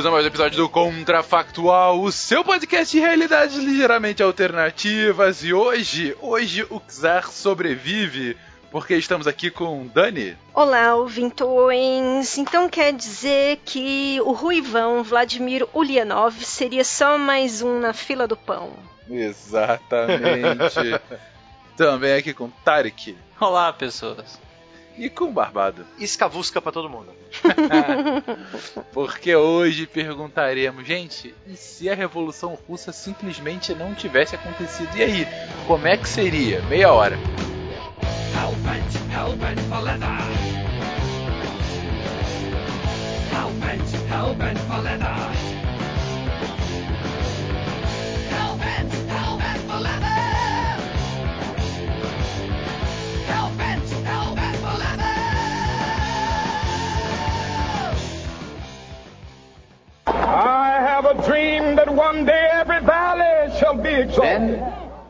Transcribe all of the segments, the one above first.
Bem-vindos a mais um episódio do Contrafactual, o seu podcast de realidades ligeiramente alternativas. E hoje, hoje o Czar sobrevive porque estamos aqui com Dani. Olá, ouvintões. Então quer dizer que o Ruivão Vladimir Ulyanov seria só mais um na fila do pão. Exatamente. Também aqui com Tarek. Olá, pessoas. E com Barbado. Escavusca pra todo mundo. Porque hoje perguntaremos, gente, e se a Revolução Russa simplesmente não tivesse acontecido? E aí, como é que seria? Meia hora. For leather. Hellbent for leather.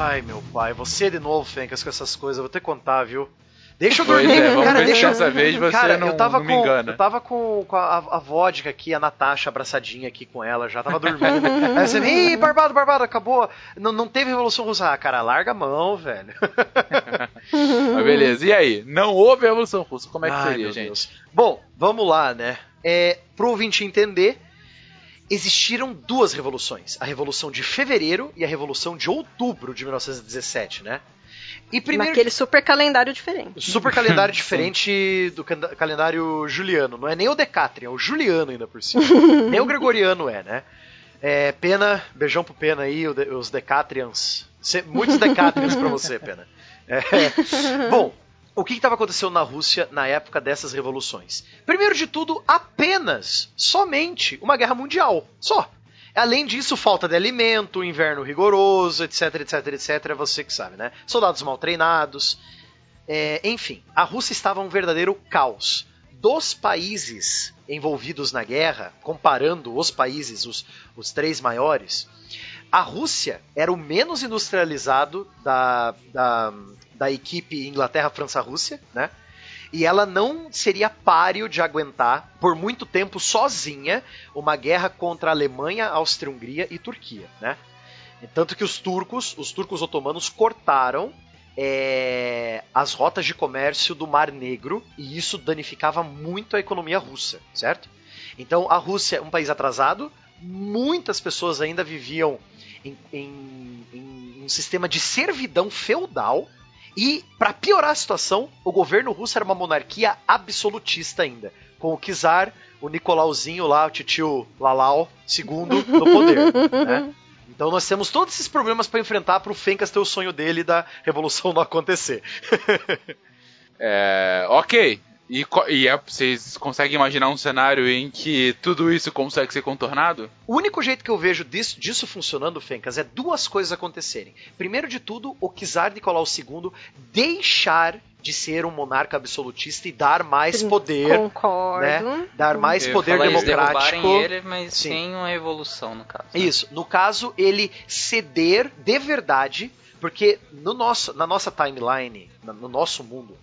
Ai, meu pai, você de novo, Fencas, com essas coisas, eu vou ter que contar, viu? Deixa eu Pois dormir, é, vamos cara, deixa dessa vez você cara, não- eu tava não me com, engana. Eu tava com, com a, a vodka aqui, a Natasha abraçadinha aqui com ela, já tava dormindo. Aí você, ih, Barbado, Barbado, acabou. Não, não teve Revolução Russa. Ah, cara, larga a mão, velho. Mas beleza, e aí? Não houve Revolução Russa, como é que Ai, seria, gente? Deus. Bom, vamos lá, né? É, pro ouvinte entender, existiram duas revoluções. A Revolução de Fevereiro e a Revolução de Outubro de 1917, né? E primeiro Naquele super calendário diferente. Super calendário diferente do calendário juliano. Não é nem o Decatrian, é o juliano ainda por cima. nem o gregoriano é, né? É, Pena, beijão pro Pena aí, os Decatrians. Muitos Decatrians pra você, Pena. É, bom, o que estava acontecendo na Rússia na época dessas revoluções? Primeiro de tudo, apenas, somente, uma guerra mundial. Só. Além disso, falta de alimento, inverno rigoroso, etc, etc, etc. Você que sabe, né? Soldados mal treinados. É, enfim, a Rússia estava um verdadeiro caos. Dos países envolvidos na guerra, comparando os países, os, os três maiores, a Rússia era o menos industrializado da, da, da equipe Inglaterra, França, Rússia, né? E ela não seria páreo de aguentar por muito tempo sozinha uma guerra contra a Alemanha, Áustria-Hungria e Turquia, né? Tanto que os turcos, os turcos otomanos cortaram é, as rotas de comércio do Mar Negro e isso danificava muito a economia russa, certo? Então a Rússia um país atrasado, muitas pessoas ainda viviam em, em- em um sistema de servidão feudal e, para piorar a situação, o governo russo era uma monarquia absolutista ainda, com o czar, o Nicolauzinho lá, o titio Lalau II no poder. né? Então nós temos todos esses problemas para enfrentar para o Fencas ter o sonho dele da revolução não acontecer. É, ok. E, e é- vocês conseguem imaginar um cenário em que tudo isso consegue ser contornado? O único jeito que eu vejo disso, disso funcionando, Fencas, é duas coisas acontecerem. Primeiro de tudo, o Czar Nicolau II deixar de ser um monarca absolutista e dar mais poder, Concordo. né? Dar mais Eu poder democrático. ele, mas Sim. sem uma revolução, no caso. né? Isso. No caso, ele ceder de verdade, porque no nosso, na nossa timeline, no nosso mundo,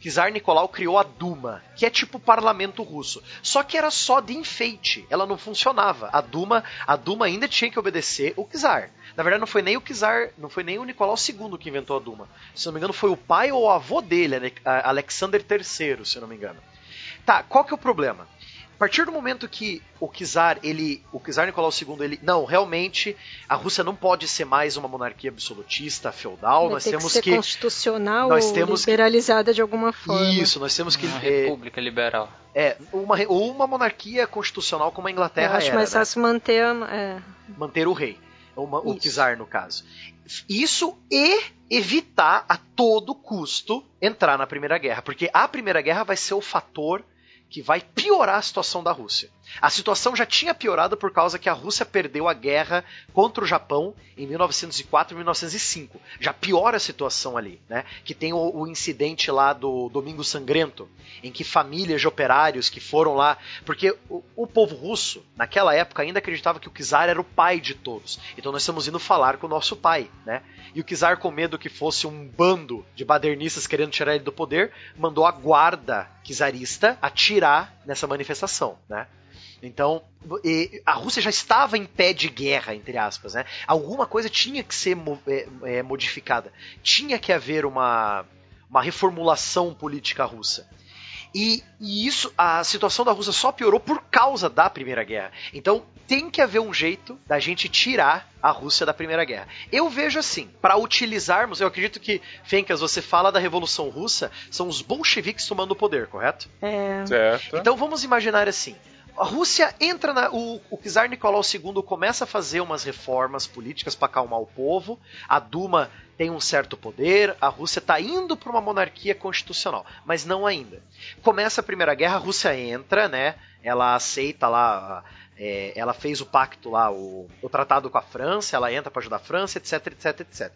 Czar Nicolau criou a Duma, que é tipo o parlamento russo. Só que era só de enfeite, ela não funcionava. A Duma, a Duma ainda tinha que obedecer o Czar. Na verdade, não foi nem o Czar, não foi nem o Nicolau II que inventou a Duma. Se não me engano, foi o pai ou o avô dele, Alexander III, se não me engano. Tá, qual que é o problema? A partir do momento que o Czar, ele, o Czar Nicolau II, ele, não, realmente a Rússia não pode ser mais uma monarquia absolutista, feudal, Vai nós ter temos que ser que constitucional nós ou temos que- liberalizada de alguma forma. isso, nós temos que Uma é, república liberal. é, uma uma monarquia constitucional como a Eu Inglaterra acho era, mais né? fácil manter a, é, manter o rei, uma- o czar no caso. Isso e evitar a todo custo entrar na Primeira Guerra, porque a Primeira Guerra vai ser o fator que vai piorar a situação da Rússia. A situação já tinha piorado por causa que a Rússia perdeu a guerra contra o Japão em 1904 e 1905. Já piora a situação ali, né? Que tem o, o incidente lá do Domingo Sangrento, em que famílias de operários que foram lá, porque o, o povo russo naquela época ainda acreditava que o czar era o pai de todos. Então nós estamos indo falar com o nosso pai, né? E o czar com medo que fosse um bando de badernistas querendo tirar ele do poder, mandou a guarda czarista atirar nessa manifestação, né? Então, e a Rússia já estava em pé de guerra, entre aspas, né? Alguma coisa tinha que ser mo- é, é, modificada. Tinha que haver uma, uma reformulação política russa. E, e isso, a situação da Rússia só piorou por causa da Primeira Guerra. Então tem que haver um jeito da gente tirar a Rússia da Primeira Guerra. Eu vejo assim, para utilizarmos, eu acredito que, Fencas, você fala da Revolução Russa, são os bolcheviques tomando o poder, correto? é, Certo. Então vamos imaginar assim. A Rússia entra na. O, o czar Nicolau II começa a fazer umas reformas políticas para acalmar o povo. A Duma tem um certo poder. A Rússia está indo para uma monarquia constitucional, mas não ainda. Começa a Primeira Guerra, a Rússia entra, né? Ela aceita lá. é, ela fez o pacto lá, o, o tratado com a França, ela entra para ajudar a França, etc, etc, etc.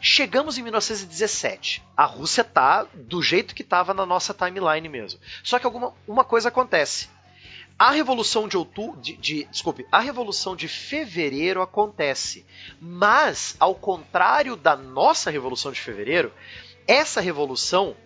Chegamos em 1917. A Rússia tá do jeito que estava na nossa timeline mesmo. Só que alguma uma coisa acontece. A revolução de outubro, de, de- desculpe, a revolução de fevereiro acontece, mas ao contrário da nossa revolução de fevereiro, essa revolução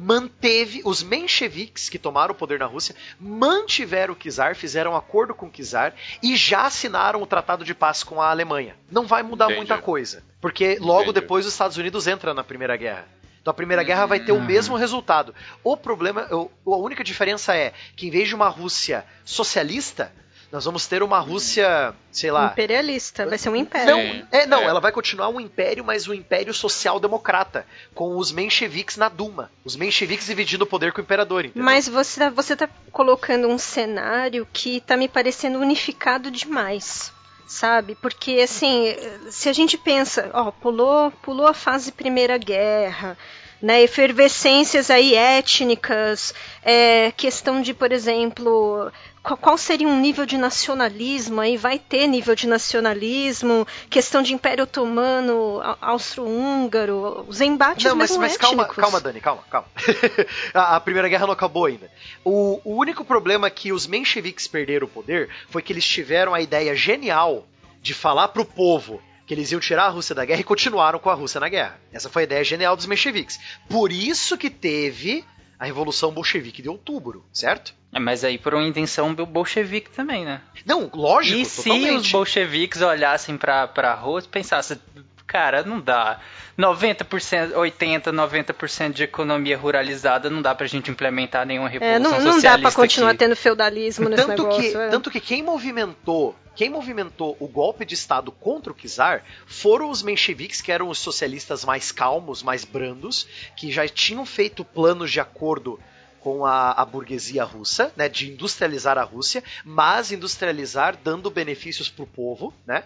manteve os mencheviques que tomaram o poder na Rússia, mantiveram o czar, fizeram um acordo com o czar e já assinaram o tratado de paz com a Alemanha. Não vai mudar Entendi. muita coisa, porque logo Entendi. depois os Estados Unidos entram na Primeira Guerra. Então a Primeira Guerra vai ter o mesmo resultado. O problema, a única diferença é que em vez de uma Rússia socialista, nós vamos ter uma Rússia, sei lá, imperialista, vai ser um império. não, é, não, É. ela vai continuar um império, mas um império social-democrata, com os mencheviques na Duma. Os mencheviques dividindo o poder com o imperador, entendeu? Mas você, tá- você tá colocando um cenário que tá me parecendo unificado demais. Sabe? Porque, assim, se a gente pensa, ó, pulou, pulou a fase Primeira Guerra, né, efervescências aí étnicas, é, questão de, por exemplo, qual, seria um nível de nacionalismo aí? Vai ter nível de nacionalismo, questão de Império Otomano, Austro-Húngaro, os embates Não, mas, mas calma, calma, Dani, calma, calma. a, a Primeira Guerra não acabou ainda. O, o único problema que os mencheviques perderam o poder foi que eles tiveram a ideia genial de falar pro povo que eles iam tirar a Rússia da guerra e continuaram com a Rússia na guerra. Essa foi a ideia genial dos mencheviques. Por isso que teve a Revolução Bolchevique de outubro, certo? É, mas aí por uma intenção do bolchevique também, né? Não, lógico, e se totalmente. os bolcheviques olhassem pra, pra Rússia e pensassem, cara, não dá. 90%, 80%, 90% de economia ruralizada não dá pra gente implementar nenhuma revolução É, não, não dá socialista pra continuar aqui. tendo feudalismo nesse tanto negócio. que, é. tanto que quem movimentou, quem movimentou o golpe de estado contra o czar foram os mencheviques, que eram os socialistas mais calmos, mais brandos, que já tinham feito planos de acordo com a, a burguesia russa, né, de industrializar a Rússia, mas industrializar dando benefícios pro povo, né?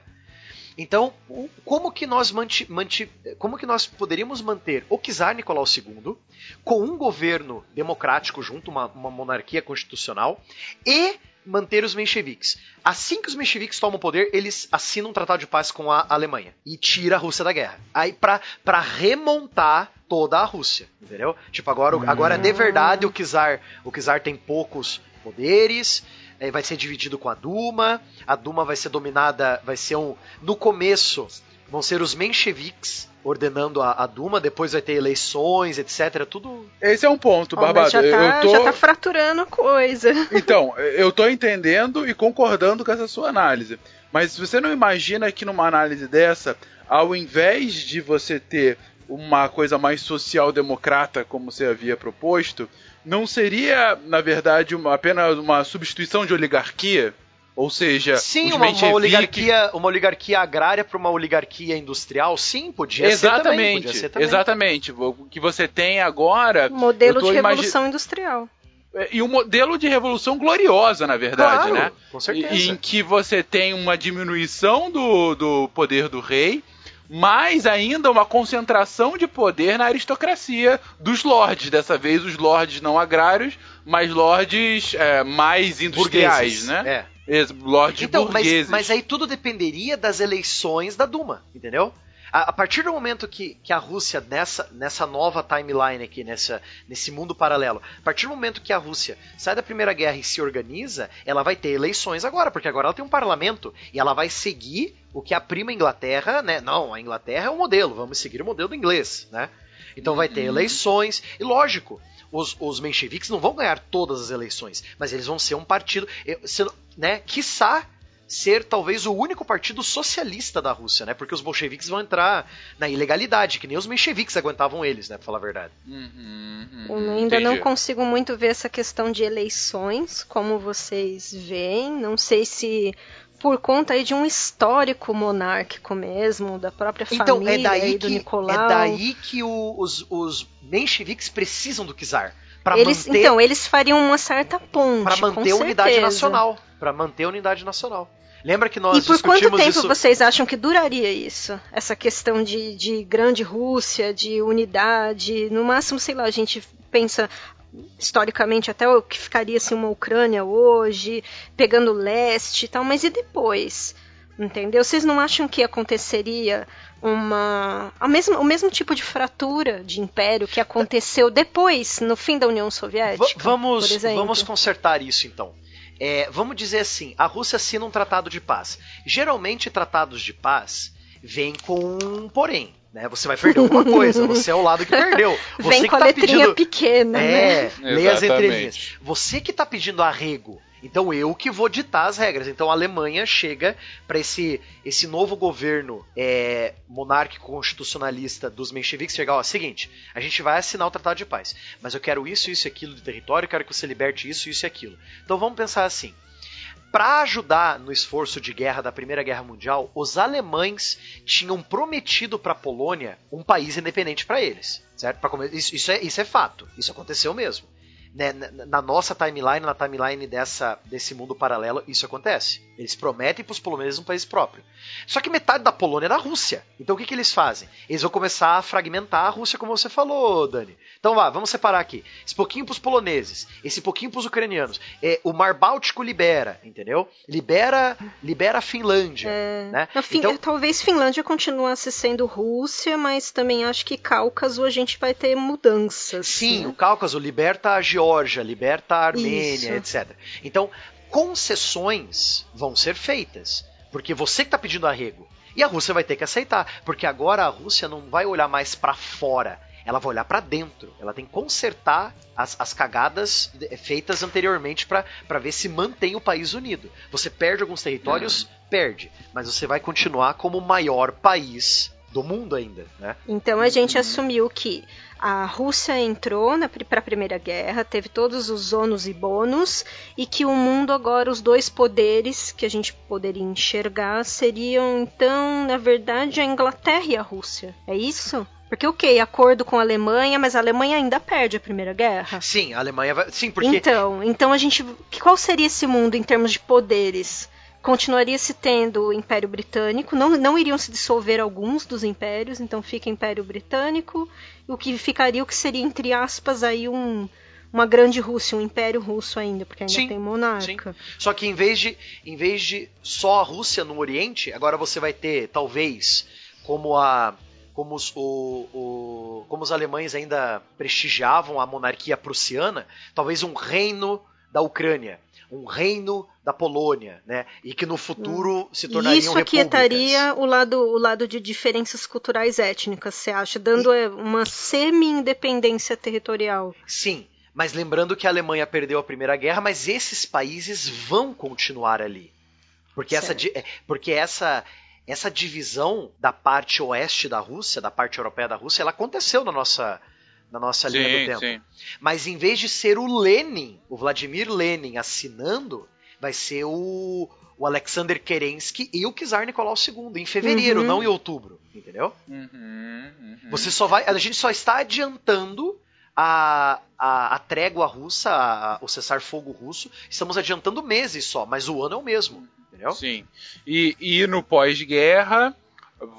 Então, o- como que nós manti, manti- como que nós poderíamos manter o czar Nicolau II com um governo democrático junto, uma, uma monarquia constitucional, e manter os mencheviques? Assim que os mencheviques tomam o poder, eles assinam um tratado de paz com a Alemanha e tira a Rússia da guerra. Aí pra, remontar toda a Rússia, entendeu? Tipo, agora, agora de verdade o czar, o czar tem poucos poderes, eh, vai ser dividido com a Duma, a Duma vai ser dominada, vai ser um no começo vão ser os mencheviques ordenando a, a Duma, depois vai ter eleições, etc, tudo Esse é um ponto, Barbado. já, tá, eu tô... já tá fraturando a coisa. Então, eu tô entendendo e concordando com essa sua análise. Mas você não imagina que numa análise dessa, ao invés de você ter uma coisa mais social-democrata, como você havia proposto, não seria, na verdade, uma, apenas uma substituição de oligarquia? Ou seja, Sim, os uma, uma mencheviques- oligarquia, uma oligarquia agrária para uma oligarquia industrial, sim, podia ser também, Exatamente, podia ser também. exatamente. O que você tem agora. Modelo de imagi- revolução industrial. E um modelo de revolução gloriosa, na verdade, Claro, né? com certeza. Em que você tem uma diminuição do, do poder do rei, mas ainda uma concentração de poder na aristocracia dos lords. Dessa vez, os lords não agrários, mas lords é, mais industriais, Burgueses, né? É. Lords Então, mas, burgueses. mas aí tudo dependeria das eleições da Duma, entendeu? A, a partir do momento que, que a Rússia, nessa, nessa nova timeline aqui, nessa, nesse mundo paralelo, a partir do momento que a Rússia sai da Primeira Guerra e se organiza, ela vai ter eleições agora, porque agora ela tem um parlamento e ela vai seguir o que a prima Inglaterra, né? Não, a Inglaterra é o modelo, vamos seguir o modelo do inglês, né? Então vai ter eleições, e lógico, os, os mencheviques não vão ganhar todas as eleições, mas eles vão ser um partido, eh, se- né, quiçá ser talvez o único partido socialista da Rússia, né, porque os bolcheviques vão entrar na ilegalidade, que nem os mencheviques aguentavam eles, né, pra falar a verdade. Uhum, uhum, Eu ainda não entendi. consigo muito ver essa questão de eleições, como vocês veem. Não sei se por conta aí de um histórico monárquico mesmo, da própria Então, família é daí aí do que, Nicolau. é daí que o- os, os mencheviques precisam do czar, para eles, manter, então, eles fariam uma certa ponte. com manter a unidade certeza. nacional, para manter a unidade nacional. Lembra que nós E por quanto tempo isso vocês acham que duraria isso? Essa questão de, de grande Rússia, de unidade, no máximo, sei lá, a gente pensa historicamente até o que ficaria assim uma Ucrânia hoje, pegando o leste e tal, mas e depois? Entendeu? Vocês não acham que aconteceria uma a mesma, o mesmo tipo de fratura de império que aconteceu depois, no fim da União Soviética? vamos, por exemplo? vamos consertar isso então. É, vamos dizer assim: a Rússia assina um tratado de paz. Geralmente, tratados de paz vêm com um porém. Né? Você vai perder alguma coisa, você é o lado que perdeu. Você Vem que com a tá letrinha pedindo... pequena, né? É, leia as entrelinhas. Você que tá pedindo arrego. Então eu que vou ditar as regras. Então a Alemanha chega para esse, esse novo governo é, monárquico constitucionalista dos mencheviques chegar, ó, seguinte, a gente vai assinar o tratado de paz, mas eu quero isso, isso e aquilo de território, eu quero que você liberte isso, isso e aquilo. Então vamos pensar assim. Para ajudar no esforço de guerra da Primeira Guerra Mundial, os alemães tinham prometido para a Polônia um país independente para eles, certo? Isso, isso é, isso é fato, isso aconteceu mesmo. Né, na, nossa timeline, na timeline dessa, desse mundo paralelo, isso acontece. Eles prometem para os poloneses um país próprio. Só que metade da Polônia é da Rússia. Então o que, que eles fazem? Eles vão começar a fragmentar a Rússia, como você falou, Dani. Então vá, vamos separar aqui. Esse pouquinho para os poloneses, esse pouquinho para os ucranianos. É, o Mar Báltico libera, entendeu? Libera, libera a Finlândia. Né? Na Fin- Então, Talvez Finlândia continuasse sendo Rússia, mas também acho que Cáucaso a gente vai ter mudanças. Sim, né? o Cáucaso liberta a Geórgia, liberta a Armênia, Isso. etc. Então, concessões vão ser feitas, porque você que está pedindo arrego. E a Rússia vai ter que aceitar, porque agora a Rússia não vai olhar mais para fora, ela vai olhar para dentro. Ela tem que consertar as, as cagadas feitas anteriormente para ver se mantém o país unido. Você perde alguns territórios, perde, mas você vai continuar como o maior país do mundo ainda, né? Então a gente assumiu que a Rússia entrou para a Primeira Guerra, teve todos os ônus e bônus, e que o mundo agora, os dois poderes que a gente poderia enxergar seriam, então, na verdade, a Inglaterra e a Rússia. É isso? Porque, ok, acordo com a Alemanha, mas a Alemanha ainda perde a Primeira Guerra. Sim, a Alemanha vai. Sim, porque Então, então a gente. Qual seria esse mundo em termos de poderes? Continuaria se tendo o Império Britânico, não, não iriam se dissolver alguns dos impérios, então fica Império Britânico, o que ficaria o que seria, entre aspas, aí um, uma grande Rússia, um Império Russo ainda, porque ainda Sim, tem monarca. Só que em vez de em vez de só a Rússia no Oriente, agora você vai ter talvez como a como os, o, o- como os alemães ainda prestigiavam a monarquia prussiana, talvez um reino da Ucrânia, um reino da Polônia, né? E que no futuro se E tornariam isso aquietaria o lado, o lado de diferenças culturais étnicas, você acha? Dando é, uma semi-independência territorial. Sim, mas lembrando que a Alemanha perdeu a Primeira Guerra, mas esses países vão continuar ali. Porque essa, Certo. di- é, porque essa, essa divisão da parte oeste da Rússia, da parte europeia da Rússia, ela aconteceu na nossa, na nossa linha do Sim, tempo. sim. Mas em vez de ser o Lenin, o Vladimir Lenin assinando, vai ser o, o Alexander Kerensky e o Czar Nicolau II, em fevereiro, Uhum. não em outubro. Entendeu? Uhum, uhum. Você só vai. A gente só está adiantando a, a, a trégua russa, a- o cessar-fogo russo. Estamos adiantando meses só, mas o ano é o mesmo. Entendeu? Sim. E, e no pós-guerra,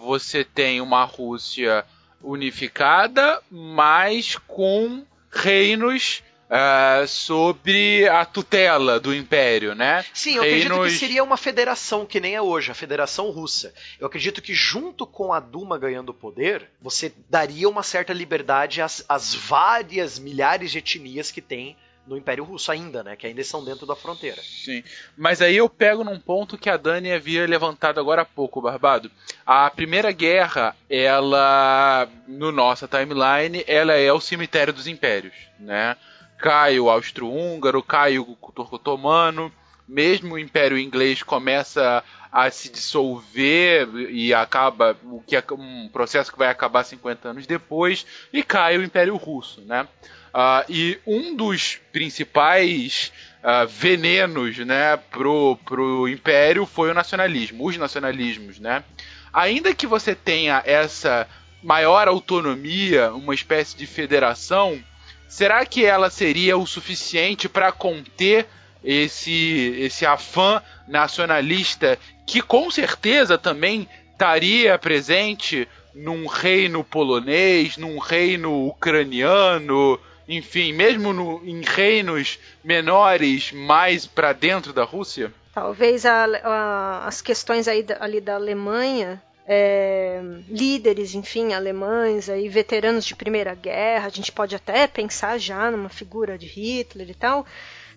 você tem uma Rússia unificada, mas com reinos ah, sobre a tutela do Império, né? Sim, eu acredito Reinos- que seria uma federação que nem é hoje, a Federação Russa. Eu acredito que junto com a Duma ganhando poder, você daria uma certa liberdade às, às várias milhares de etnias que tem no Império Russo ainda, né? Que ainda estão dentro da fronteira. Sim. Mas aí eu pego num ponto que a Dani havia levantado agora há pouco, Barbado. A Primeira Guerra, ela, no nossa timeline, ela é o cemitério dos impérios, né? Cai o Austro-Húngaro, cai o Turco Otomano, mesmo o Império Inglês começa a se dissolver e acaba o que é um processo que vai acabar 50 anos depois e cai o Império Russo, né? Ah, e um dos principais ah, venenos, né, pro, pro Império foi o nacionalismo, os nacionalismos, né? Ainda que você tenha essa maior autonomia, uma espécie de federação, será que ela seria o suficiente para conter esse esse afã nacionalista que com certeza também estaria presente num reino polonês, num reino ucraniano, enfim, mesmo no- em reinos menores mais para dentro da Rússia? Talvez a- a- as questões aí ali da Alemanha, é, líderes, enfim, alemães, aí, veteranos de Primeira Guerra, a gente pode até pensar já numa figura de Hitler e tal,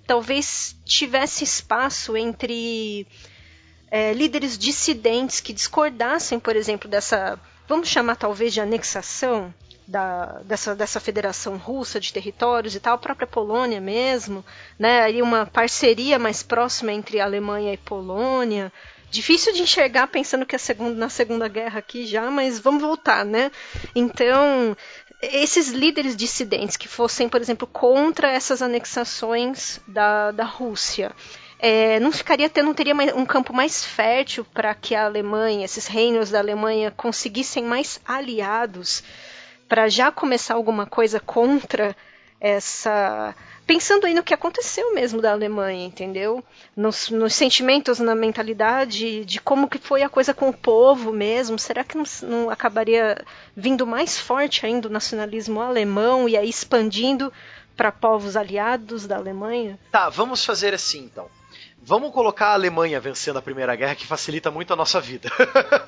talvez tivesse espaço entre é, líderes dissidentes que discordassem, por exemplo, dessa, vamos chamar talvez de anexação da, dessa, dessa federação russa de territórios e tal, a própria Polônia mesmo, né, aí uma parceria mais próxima entre Alemanha e Polônia. Difícil de enxergar pensando que é segunda, na Segunda Guerra aqui já, mas vamos voltar, né? Então, esses líderes dissidentes que fossem, por exemplo, contra essas anexações da, da Rússia, é, não ficaria não teria um campo mais fértil para que a Alemanha, esses reinos da Alemanha, conseguissem mais aliados para já começar alguma coisa contra essa. Pensando aí no que aconteceu mesmo da Alemanha, entendeu? Nos, nos sentimentos, na mentalidade, de como que foi a coisa com o povo mesmo. Será que não, não acabaria vindo mais forte ainda o nacionalismo alemão e aí expandindo para povos aliados da Alemanha? Tá, vamos fazer assim então. Vamos colocar a Alemanha vencendo a Primeira Guerra, que facilita muito a nossa vida.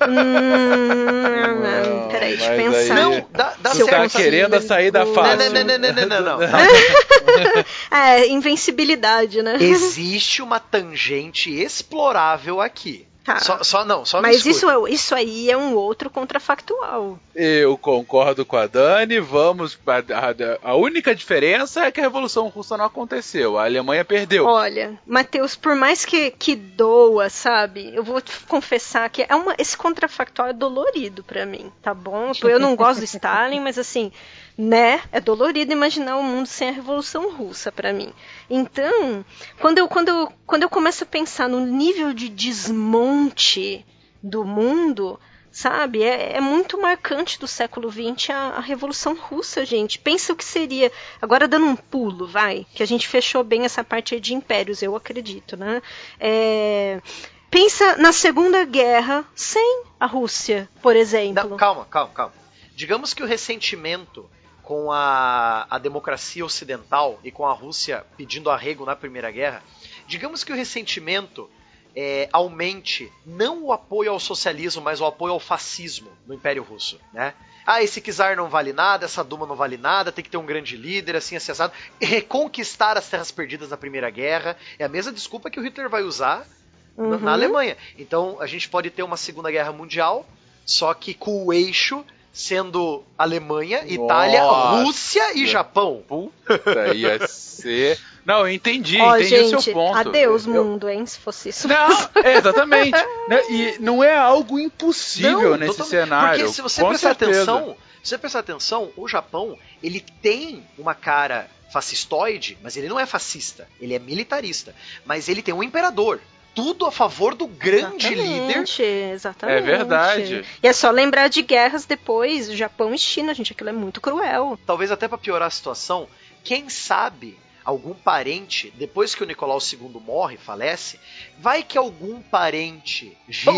Hum, peraí, deixa eu pensar. aí- Não, dá, dá Se eu Você tá certo. querendo a saída Não, fácil. não, não, não, não, não, não, não. É, invencibilidade, né? Existe uma tangente explorável aqui. Tá. Só, só não, só Mas isso, é- isso aí é um outro contrafactual. Eu concordo com a Dani, vamos. A, a única diferença é que a Revolução Russa não aconteceu, a Alemanha perdeu. Olha, Matheus, por mais que, que doa, sabe? Eu vou te confessar que é uma, esse contrafactual é dolorido pra mim, tá bom? Eu não gosto do Stalin, mas assim, né? É dolorido imaginar o mundo sem a Revolução Russa pra mim. Então, quando eu, quando, eu, quando eu começo a pensar no nível de desmonte do mundo, sabe? É, é muito marcante do século XX a, a Revolução Russa, gente. Pensa o que seria. Agora dando um pulo, vai, que a gente fechou bem essa parte de impérios, eu acredito, né? É, Pensa na Segunda Guerra sem a Rússia, por exemplo. Não, calma, calma, calma. Digamos que o ressentimento com a, a democracia ocidental e com a Rússia pedindo arrego na Primeira Guerra, digamos que o ressentimento é, aumente não o apoio ao socialismo, mas o apoio ao fascismo no Império Russo, né? Ah, esse czar não vale nada, essa Duma não vale nada, tem que ter um grande líder, assim, assim, assado. Reconquistar as terras perdidas na Primeira Guerra. É a mesma desculpa que o Hitler vai usar uhum. na, na Alemanha. Então, a gente pode ter uma Segunda Guerra Mundial, só que com o eixo sendo Alemanha, Itália, Nossa. Rússia e Japão. Puta, ia ser. Não, eu entendi, oh, entendi gente, o seu ponto. Adeus, eu... mundo, hein, se fosse isso. Não, é, exatamente. Né, e não é algo impossível não, nesse totalmente. cenário. Porque se você prestar atenção, se você prestar atenção, o Japão, ele tem uma cara fascistoide, mas ele não é fascista, ele é militarista. Mas ele tem um imperador tudo a favor do grande exatamente, líder. Exatamente. É verdade. E é só lembrar de guerras depois, Japão e China, gente, aquilo é muito cruel. Talvez até para piorar a situação, quem sabe algum parente, depois que o Nicolau II morre, falece, vai que algum parente gira.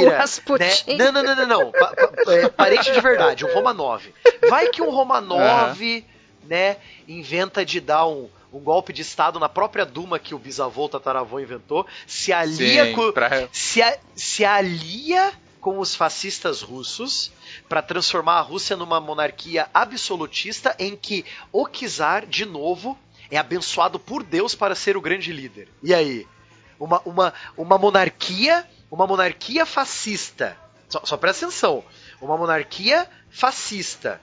Né? Não, não, não, não, não. Pa, pa, é, parente de verdade, um Romanov. Vai que um Romanov, uhum. né, inventa de dar um um golpe de Estado na própria Duma que o bisavô tataravô inventou, se alia Sim, com. Pra... Se, a, se alia com os fascistas russos para transformar a Rússia numa monarquia absolutista em que o czar, de novo, é abençoado por Deus para ser o grande líder. E aí? Uma, uma, uma monarquia, uma monarquia fascista. Só, só presta atenção. Uma monarquia fascista.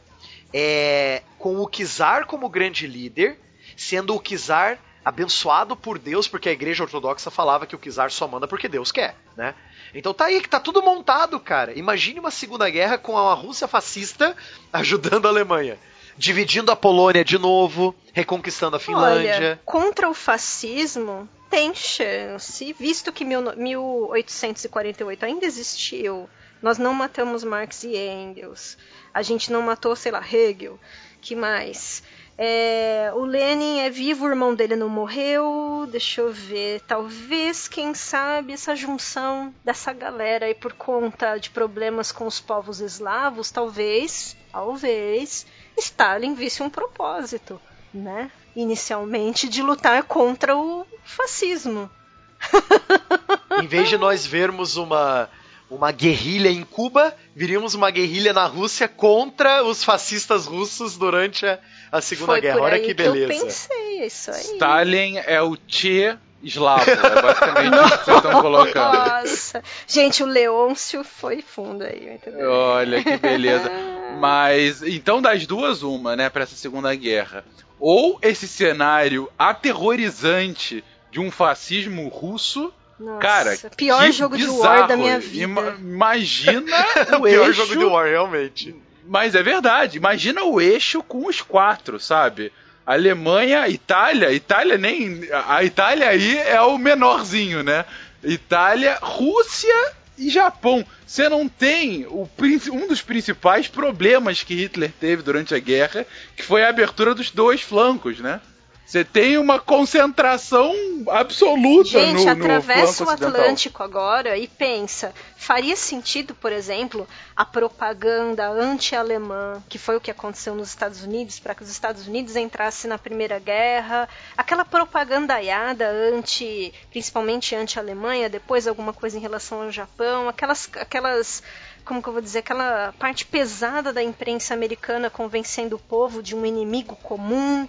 É, com o czar como grande líder, sendo o czar abençoado por Deus, porque a igreja ortodoxa falava que o czar só manda porque Deus quer, né? Então tá aí que tá tudo montado, cara. Imagine uma segunda guerra com a Rússia fascista ajudando a Alemanha dividindo a Polônia de novo, reconquistando a Finlândia. Olha, contra o fascismo tem chance, visto que 1848 ainda existiu. Nós não matamos Marx e Engels. A gente não matou, sei lá, Hegel. Que mais? É, o Lenin é vivo, o irmão dele não morreu. Deixa eu ver. Talvez, quem sabe, essa junção dessa galera aí por conta de problemas com os povos eslavos, talvez, talvez, Stalin visse um propósito, né? Inicialmente de lutar contra o fascismo. em vez de nós vermos uma uma guerrilha em Cuba, viríamos uma guerrilha na Rússia contra os fascistas russos durante a, a Segunda Foi Guerra. Olha que beleza. Que eu pensei, isso aí. Stalin é o Che eslavo, é basicamente o que vocês estão colocando. Nossa, gente, o Leôncio foi fundo aí, entendeu? Olha que beleza. Mas então das duas uma, né, para essa Segunda Guerra. Ou esse cenário aterrorizante de um fascismo russo nossa, Cara, pior jogo bizarro. de War da minha vida. Ima imagina o, pior eixo... jogo de War, realmente. Mas é verdade, imagina o eixo com os quatro, sabe? Alemanha, Itália, Itália nem. A Itália aí é o menorzinho, né? Itália, Rússia e Japão. Você não tem o, um dos principais problemas que Hitler teve durante a guerra, que foi a abertura dos dois flancos, né? Você tem uma concentração absoluta Gente, no, atravessa no o Atlântico agora e pensa, faria sentido, por exemplo, a propaganda anti-alemã, que foi o que aconteceu nos Estados Unidos, para que os Estados Unidos entrassem na Primeira Guerra, aquela propagandaiada anti, principalmente anti-Alemanha, depois alguma coisa em relação ao Japão, aquelas aquelas como que eu vou dizer, aquela parte pesada da imprensa americana convencendo o povo de um inimigo comum,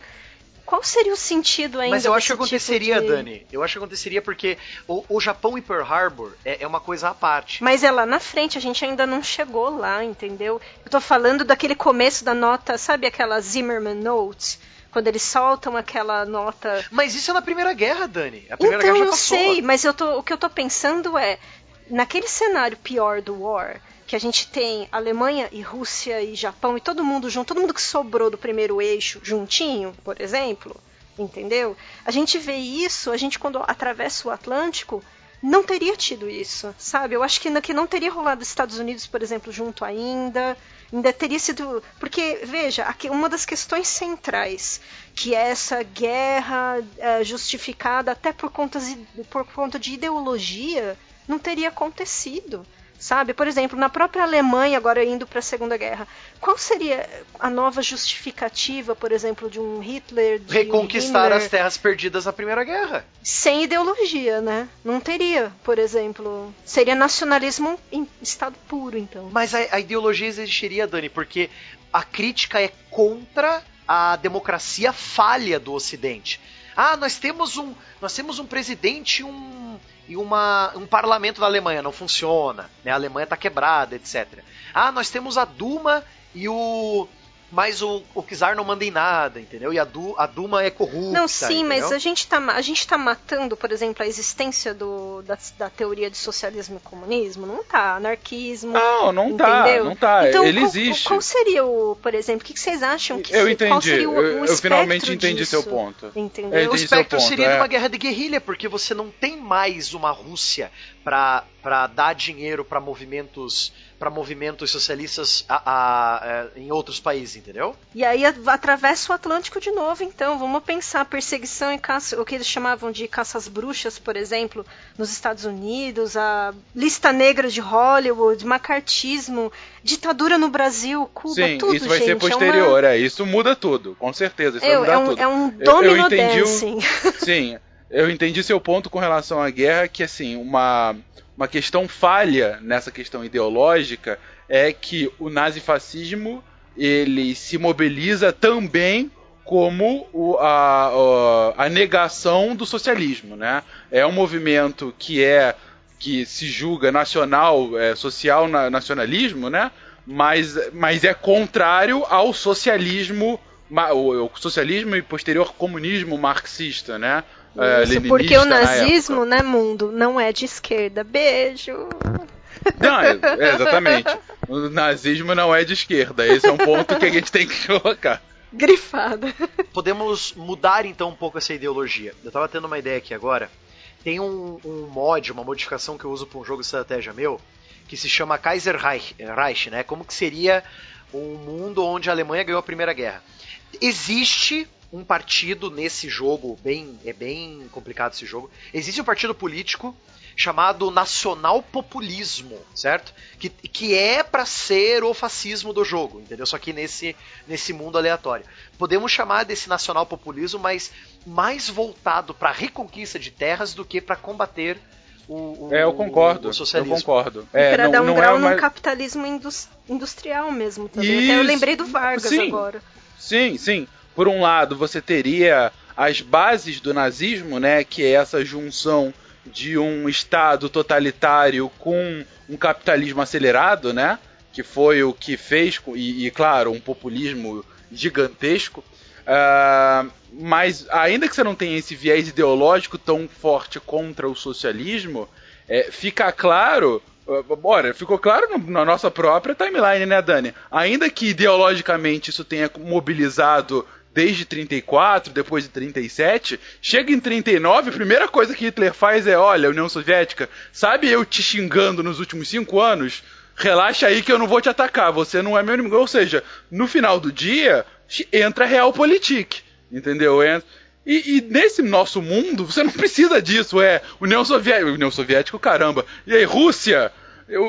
qual seria o sentido ainda? Mas eu acho que aconteceria, tipo de... Dani. Eu acho que aconteceria porque o, o Japão e Pearl Harbor é, é, uma coisa à parte. Mas é lá na frente, a gente ainda não chegou lá, entendeu? Eu tô falando daquele começo da nota, sabe aquela Zimmerman Notes? Quando eles soltam aquela nota. Mas isso é na Primeira Guerra, Dani. A Primeira então, Guerra já eu sei, mas eu tô, o que eu tô pensando é, naquele cenário pior do War, que a gente tem Alemanha e Rússia e Japão e todo mundo junto, todo mundo que sobrou do primeiro eixo juntinho, por exemplo, entendeu? A gente vê isso, a gente quando atravessa o Atlântico, não teria tido isso, sabe? Eu acho que, que não teria rolado Estados Unidos, por exemplo, junto ainda. Ainda teria sido. Porque, veja, aqui, uma das questões centrais, que é essa guerra é, justificada até por, contas, por conta de ideologia, não teria acontecido sabe? Por exemplo, na própria Alemanha, agora indo para a Segunda Guerra, qual seria a nova justificativa, por exemplo, de um Hitler? De Reconquistar as terras perdidas da Primeira Guerra. Sem ideologia, né? Não teria, por exemplo. Seria nacionalismo em estado puro, então. Mas a, a ideologia existiria, Dani, porque a crítica é contra a democracia falha do Ocidente. Ah, nós temos um, nós temos um presidente, um e uma, um parlamento da Alemanha não funciona, né? A Alemanha está quebrada, etc. Ah, nós temos a Duma e o mas o, o Kizar não manda em nada, entendeu? E a, du, a Duma é corrupta. Não, sim, entendeu? mas a gente, tá, a gente tá matando, por exemplo, a existência do, da, da teoria de socialismo e comunismo? Não tá. Anarquismo. Não, não tá. entendeu? Não tá. Então, Ele qual, existe. Qual seria o, por exemplo, o que, vocês acham que Eu se- entendi. qual seria o, eu, o eu finalmente espectro entendi disso? seu ponto. Entendeu? Eu O espectro ponto, seria é. de uma guerra de guerrilha, porque você não tem mais uma Rússia para dar dinheiro para movimentos para movimentos socialistas a- a- é, em outros países, entendeu? E aí a- atravessa o Atlântico de novo, então. Vamos pensar perseguição e caça, o que eles chamavam de caças bruxas, por exemplo, nos Estados Unidos, a lista negra de Hollywood, macartismo, ditadura no Brasil, Cuba, Sim, tudo, isso vai gente. ser é uma- posterior, é, Isso muda tudo, com certeza. Isso É, vai mudar é um, tudo. é um Eu- domino eu entendi o- dancing. Sim, eu entendi seu ponto com relação à guerra, que assim, uma, uma questão falha nessa questão ideológica é que o nazifascismo ele se mobiliza também como o- a, a, a negação do socialismo, né? É um movimento que é que se julga nacional, é, social na- nacionalismo, né? Mas, mas é contrário ao socialismo, o, o socialismo e posterior comunismo marxista, né? É, Isso, porque o na nazismo, época. né, mundo, não é de esquerda. Beijo. Não, é- é, exatamente. O nazismo não é de esquerda. Esse é um ponto que a gente tem que colocar. Grifada. Podemos mudar então um pouco essa ideologia. Eu tava tendo uma ideia aqui agora. Tem um, um mod, uma modificação que eu uso para um jogo de estratégia meu, que se chama Kaiser Reich, né? Como que seria um mundo onde a Alemanha ganhou a Primeira Guerra. Existe um partido nesse jogo, bem, é bem complicado esse jogo. Existe um partido político chamado Nacional Populismo, certo? Que, que é para ser o fascismo do jogo, entendeu? Só que nesse, nesse mundo aleatório. Podemos chamar desse nacional populismo, mas mais voltado para reconquista de terras do que para combater o, o, É, eu concordo. o Eu concordo. para É, não, dar um não grau é num mais... capitalismo indus- industrial mesmo também. Até eu lembrei do Vargas Sim. agora. Sim, sim. Por um lado, você teria as bases do nazismo, né, que é essa junção de um estado totalitário com um capitalismo acelerado, né, que foi o que fez e, e, claro, um populismo gigantesco. Ah, mas ainda que você não tenha esse viés ideológico tão forte contra o socialismo, é, fica claro Uh, Bora, ficou claro na nossa própria timeline, né, Dani? Ainda que ideologicamente isso tenha mobilizado desde 34, depois de 37, chega em 39, a primeira coisa que Hitler faz é: olha, União Soviética, sabe eu te xingando nos últimos cinco anos? Relaxa aí que eu não vou te atacar, você não é meu inimigo. Ou seja, no final do dia, entra a Realpolitik, entendeu? Entra. E, e nesse nosso mundo, você não precisa disso, é União Soviética, União Soviética, caramba. E aí, Rússia?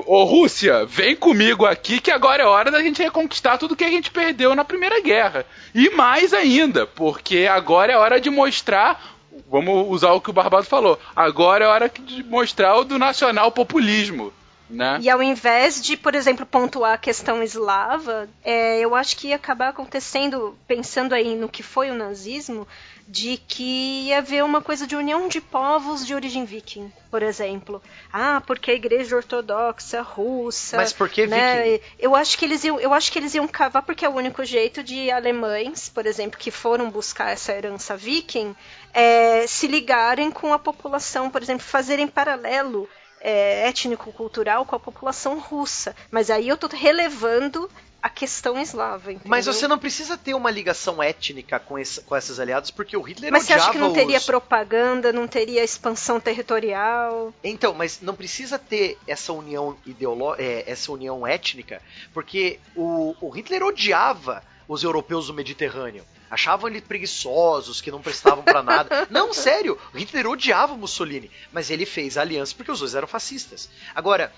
Ô Rússia, vem comigo aqui que agora é hora da gente reconquistar tudo que a gente perdeu na Primeira Guerra. E mais ainda, porque agora é hora de mostrar, vamos usar o que o Barbado falou, agora é hora de mostrar o do nacional populismo. Né? E ao invés de, por exemplo, pontuar a questão eslava, é, eu acho que ia acabar acontecendo, pensando aí no que foi o nazismo, de que ia haver uma coisa de união de povos de origem viking, por exemplo. Ah, porque a igreja ortodoxa russa. Mas por que né? viking? Eu acho que eles iam, eu acho que eles iam cavar porque é o único jeito de alemães, por exemplo, que foram buscar essa herança viking, é, se ligarem com a população, por exemplo, fazerem paralelo é, étnico-cultural com a população russa. Mas aí eu estou relevando a questão eslava. Entendeu? Mas você não precisa ter uma ligação étnica com, esse, com esses aliados, porque o Hitler Mas você odiava acha que não teria os... propaganda, não teria expansão territorial? Então, mas não precisa ter essa união ideológica, essa união étnica, porque o, o Hitler odiava os europeus do Mediterrâneo. Achavam eles preguiçosos, que não prestavam pra nada. Não, sério, Hitler odiava o Mussolini, mas ele fez a aliança porque os dois eram fascistas. Agora,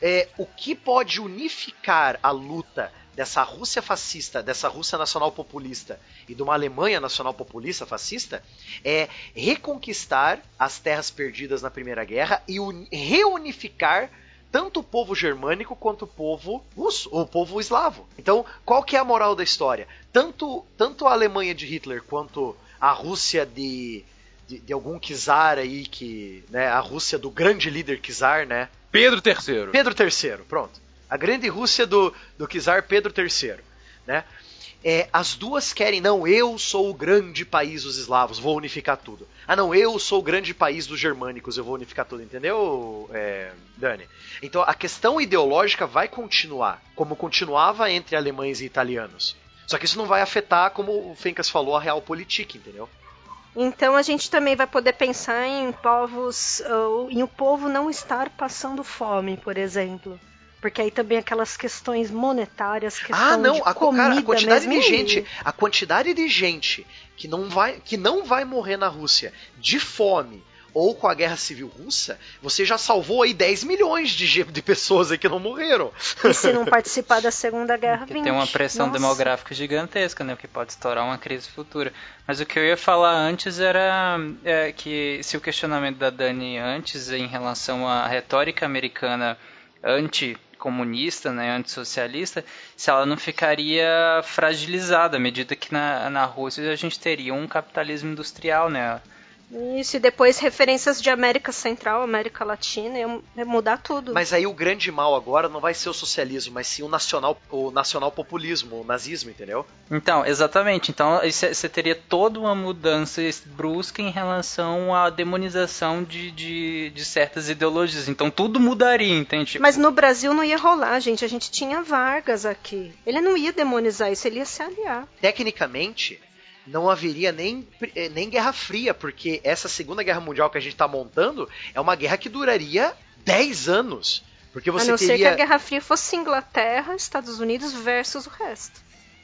é, o que pode unificar a luta dessa Rússia fascista, dessa Rússia nacional populista e de uma Alemanha nacional populista fascista é reconquistar as terras perdidas na Primeira Guerra e un- reunificar tanto o povo germânico quanto o povo russo, o povo eslavo. Então, qual que é a moral da história? Tanto, tanto a Alemanha de Hitler quanto a Rússia de, de, de algum czar aí que, né, a Rússia do grande líder czar, né? Pedro III. Pedro III, pronto. A grande Rússia do, do czar Pedro III, né? É, as duas querem, não, eu sou o grande país dos eslavos, vou unificar tudo. Ah, não, eu sou o grande país dos germânicos, eu vou unificar tudo, entendeu, é, Dani? Então a questão ideológica vai continuar, como continuava entre alemães e italianos. Só que isso não vai afetar, como o Fencas falou, a realpolitik, entendeu? Então a gente também vai poder pensar em povos, em o povo não estar passando fome, por exemplo. Porque aí também aquelas questões monetárias, questão Ah, não, de a, comida cara, a quantidade mesmo, de e- gente, a quantidade de gente que não vai que não vai morrer na Rússia de fome ou com a guerra civil russa, você já salvou aí 10 milhões de, de pessoas aí que não morreram. E se não participar da Segunda Guerra, Porque 20. tem uma pressão Nossa. demográfica gigantesca, né? Que pode estourar uma crise futura. Mas o que eu ia falar antes era é, que se o questionamento da Dani antes em relação à retórica americana anticomunista, né, antissocialista, se ela não ficaria fragilizada à medida que na, na Rússia a gente teria um capitalismo industrial, né? Isso, e depois referências de América Central, América Latina, ia mudar tudo. Mas aí o grande mal agora não vai ser o socialismo, mas sim o nacional o nacional populismo, o nazismo, entendeu? Então, exatamente. Então, você teria toda uma mudança brusca em relação à demonização de, de, de certas ideologias. Então, tudo mudaria, entende? Mas no Brasil não ia rolar, gente. A gente tinha Vargas aqui. Ele não ia demonizar isso, ele ia se aliar. Tecnicamente, não haveria nem, eh, nem Guerra Fria, porque essa Segunda Guerra Mundial que a gente está montando é uma guerra que duraria 10 anos. Porque você a não ser que teria. a Guerra Fria fosse Inglaterra, Estados Unidos versus o resto.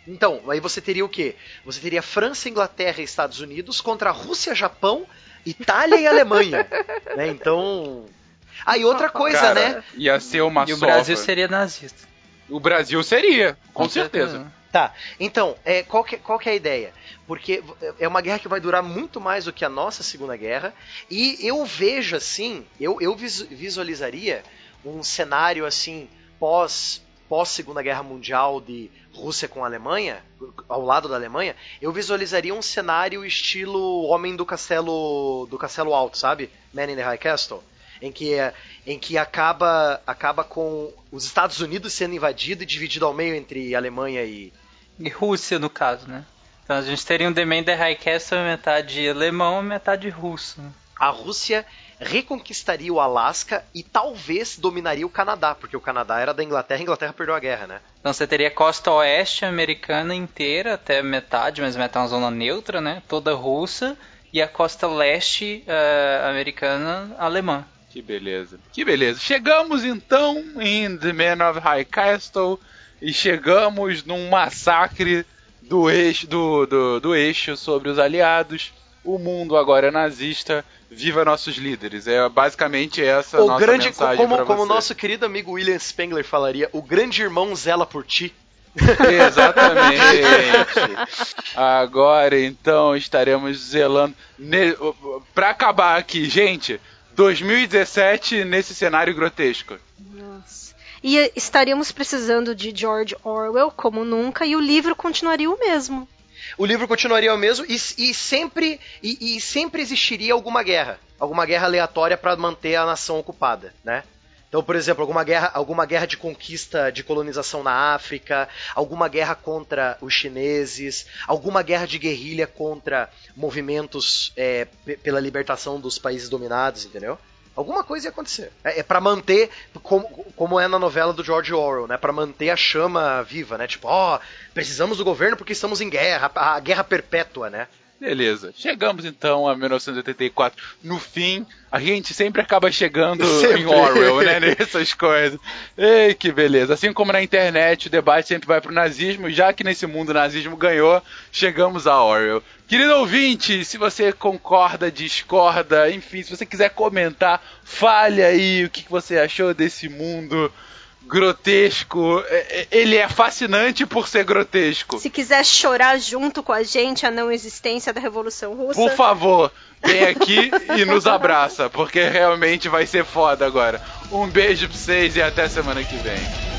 Então, aí você teria o quê? Você teria França, Inglaterra e Estados Unidos contra a Rússia, Japão, Itália e Alemanha. né? Então. Ah, e outra coisa, Cara, né? Ia ser uma E o sova. Brasil seria nazista. O Brasil seria, com, certeza. Tá, então, é, qual, que, qual que é a ideia? Porque é uma guerra que vai durar muito mais do que a nossa Segunda Guerra, e eu vejo assim, eu, eu vis- visualizaria um cenário assim, pós, pós Segunda Guerra Mundial de Rússia com a Alemanha, ao lado da Alemanha, eu visualizaria um cenário estilo Homem do Castelo do Castelo Alto, sabe? Man in the High Castle. Em que, em que acaba, acaba com os Estados Unidos sendo invadido e dividido ao meio entre Alemanha e, E Rússia, no caso, né? Então a gente teria um The Man High Castle metade alemão e metade russo. né? a Rússia reconquistaria o Alasca e talvez dominaria o Canadá, porque o Canadá era da Inglaterra e a Inglaterra perdeu a guerra, né? Então você teria a costa oeste americana inteira, até metade, mas metade é uma zona neutra, né? Toda russa. E a costa leste eh, americana alemã. Que beleza. Que beleza. Chegamos então em The Man of High Castle e chegamos num massacre do eixo, do, do, do eixo sobre os aliados. O mundo agora é nazista. Viva nossos líderes. É basicamente essa o nossa grande, mensagem como, como você. nosso querido amigo William Spengler falaria, o grande irmão zela por ti. Exatamente. Agora então estaremos zelando. Ne... Pra acabar aqui, gente, 2017 nesse cenário grotesco. Nossa. E estaríamos precisando de George Orwell como nunca e o livro continuaria o mesmo. O livro continuaria o mesmo e, e sempre e, e sempre existiria alguma guerra, alguma guerra aleatória para manter a nação ocupada, né? Então, por exemplo, alguma guerra, alguma guerra de conquista, de colonização na África, alguma guerra contra os chineses, alguma guerra de guerrilha contra movimentos é, pe- pela libertação dos países dominados, entendeu? Alguma coisa ia acontecer. É, é para manter, como, como é na novela do George Orwell, né? Para manter a chama viva, né? Tipo, ó, oh, precisamos do governo porque estamos em guerra, a guerra perpétua, né? Beleza, chegamos então a 1984. No fim, a gente sempre acaba chegando Sempre. em Orwell, né? Nessas coisas. Ei, que beleza. Assim como na internet, o debate sempre vai pro nazismo, e já que nesse mundo o nazismo ganhou, chegamos a Orwell. Querido ouvinte, se você concorda, discorda, enfim, se você quiser comentar, fale aí o que que você achou desse mundo grotesco. É, é, Ele é fascinante por ser grotesco. Se quiser chorar junto com a gente a não existência da Revolução Russa. Por favor, vem aqui e nos abraça, porque realmente vai ser foda agora. Um beijo pra vocês e até semana que vem.